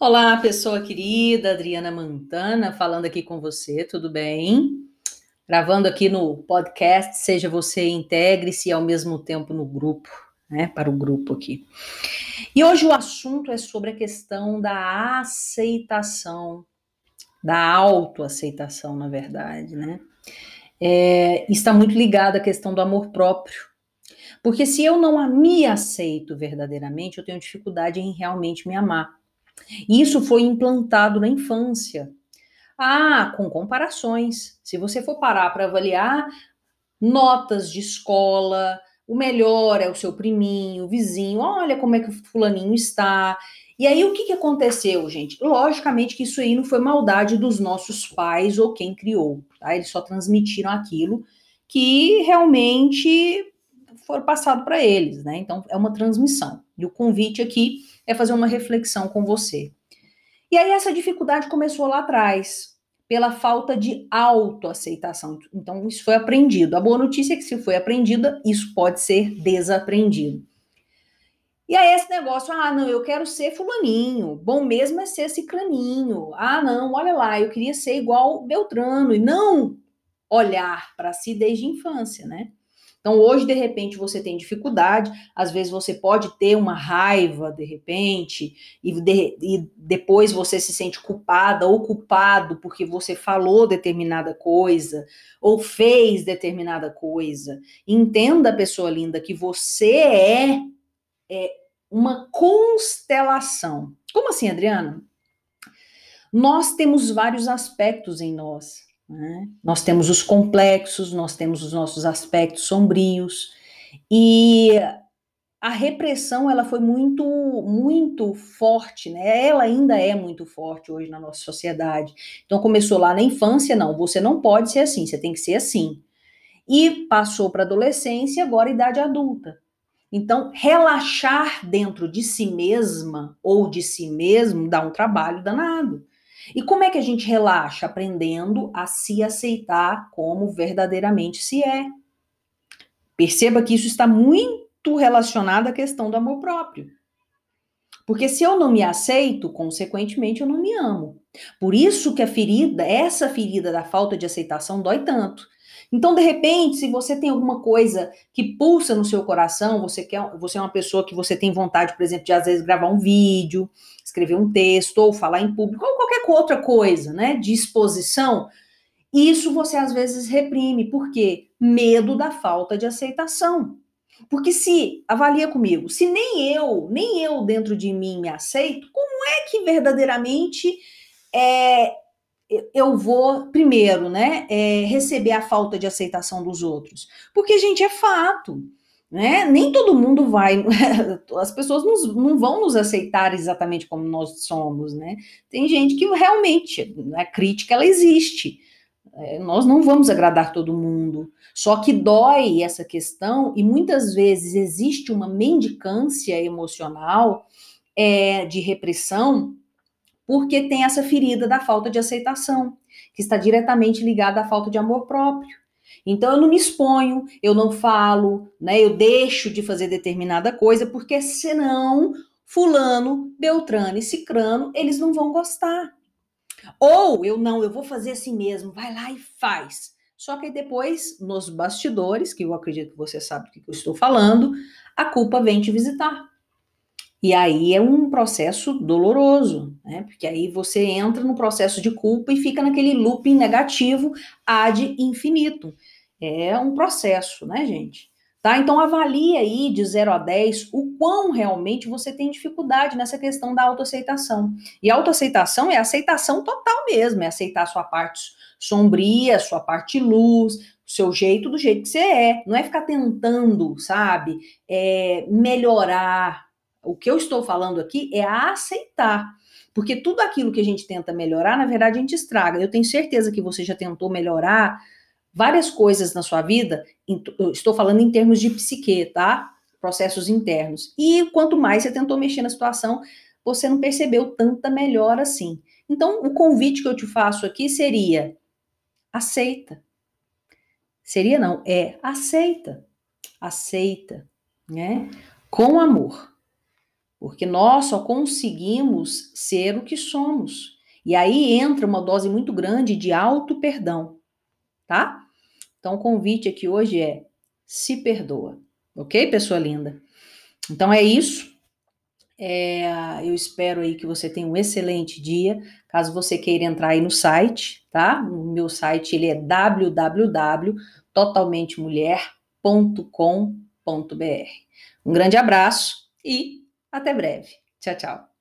Olá, pessoa querida, Adriana Mantana, falando aqui com você, tudo bem? Gravando aqui no podcast Seja Você Integre-se ao mesmo tempo no grupo, né? Para o grupo aqui. E hoje o assunto é sobre a questão da aceitação, da autoaceitação, na verdade, né? É, está muito ligado à questão do amor próprio. Porque se eu não me aceito verdadeiramente, eu tenho dificuldade em realmente me amar. Isso foi implantado na infância. Ah, com comparações. Se você for parar para avaliar notas de escola, o melhor é o seu priminho, o vizinho, olha como é que o fulaninho está. E aí o que, que aconteceu, gente? Logicamente que isso aí não foi maldade dos nossos pais ou quem criou, tá? Eles só transmitiram aquilo que realmente foi passado para eles, né? Então é uma transmissão. E o convite aqui é fazer uma reflexão com você. E aí essa dificuldade começou lá atrás, pela falta de autoaceitação. Então isso foi aprendido. A boa notícia é que se foi aprendida, isso pode ser desaprendido. E aí esse negócio, ah, não, eu quero ser fulaninho, bom mesmo é ser ciclaninho. Ah, não, olha lá, eu queria ser igual Beltrano e não olhar para si desde a infância, né? Então, hoje, de repente, você tem dificuldade, às vezes você pode ter uma raiva, de repente, e, de, e depois você se sente culpada ou culpado porque você falou determinada coisa ou fez determinada coisa. Entenda, pessoa linda, que você é, é uma constelação. Como assim, Adriana? Nós temos vários aspectos em nós. Né? Nós temos os complexos, nós temos os nossos aspectos sombrios e a repressão ela foi muito muito forte, né? Ela ainda é muito forte hoje na nossa sociedade. Então começou lá na infância, não, você não pode ser assim, você tem que ser assim. E passou para adolescência, agora idade adulta. Então, relaxar dentro de si mesma ou de si mesmo dá um trabalho danado. E como é que a gente relaxa? Aprendendo a se aceitar como verdadeiramente se é. Perceba que isso está muito relacionado à questão do amor próprio. Porque se eu não me aceito, consequentemente eu não me amo. Por isso que a ferida, essa ferida da falta de aceitação dói tanto. Então, de repente, se você tem alguma coisa que pulsa no seu coração, você quer, você é uma pessoa que você tem vontade, por exemplo, de às vezes gravar um vídeo, escrever um texto ou falar em público qualquer outra coisa, né, de exposição, isso você às vezes reprime, por quê? Medo da falta de aceitação. Porque se, avalia comigo, se nem eu, nem eu dentro de mim me aceito, como é que verdadeiramente é, eu vou, primeiro, né, é, receber a falta de aceitação dos outros? Porque, gente, é fato. Né? Nem todo mundo vai, as pessoas nos, não vão nos aceitar exatamente como nós somos, né? Tem gente que realmente a crítica ela existe. É, nós não vamos agradar todo mundo. Só que dói essa questão e muitas vezes existe uma mendicância emocional é, de repressão porque tem essa ferida da falta de aceitação, que está diretamente ligada à falta de amor próprio. Então eu não me exponho, eu não falo, né? Eu deixo de fazer determinada coisa, porque senão fulano, Beltrano e Cicrano, eles não vão gostar. Ou eu não, eu vou fazer assim mesmo, vai lá e faz. Só que depois, nos bastidores, que eu acredito que você sabe do que eu estou falando, a culpa vem te visitar. E aí é um processo doloroso, né? Porque aí você entra no processo de culpa e fica naquele looping negativo ad infinito. É um processo, né, gente? Tá? Então avalie aí de 0 a 10 o quão realmente você tem dificuldade nessa questão da autoaceitação. E autoaceitação é aceitação total mesmo, é aceitar a sua parte sombria, sua parte luz, seu jeito do jeito que você é. Não é ficar tentando, sabe, é, melhorar, o que eu estou falando aqui é aceitar. Porque tudo aquilo que a gente tenta melhorar, na verdade, a gente estraga. Eu tenho certeza que você já tentou melhorar várias coisas na sua vida. estou falando em termos de psique, tá? Processos internos. E quanto mais você tentou mexer na situação, você não percebeu tanta melhora assim. Então, o convite que eu te faço aqui seria: aceita. Seria não, é aceita. Aceita, né? Com amor. Porque nós só conseguimos ser o que somos. E aí entra uma dose muito grande de auto perdão, tá? Então o convite aqui hoje é se perdoa, ok, pessoa linda? Então é isso. É, eu espero aí que você tenha um excelente dia. Caso você queira entrar aí no site, tá? O meu site ele é www.totalmentemulher.com.br. Um grande abraço e até breve. Tchau, tchau.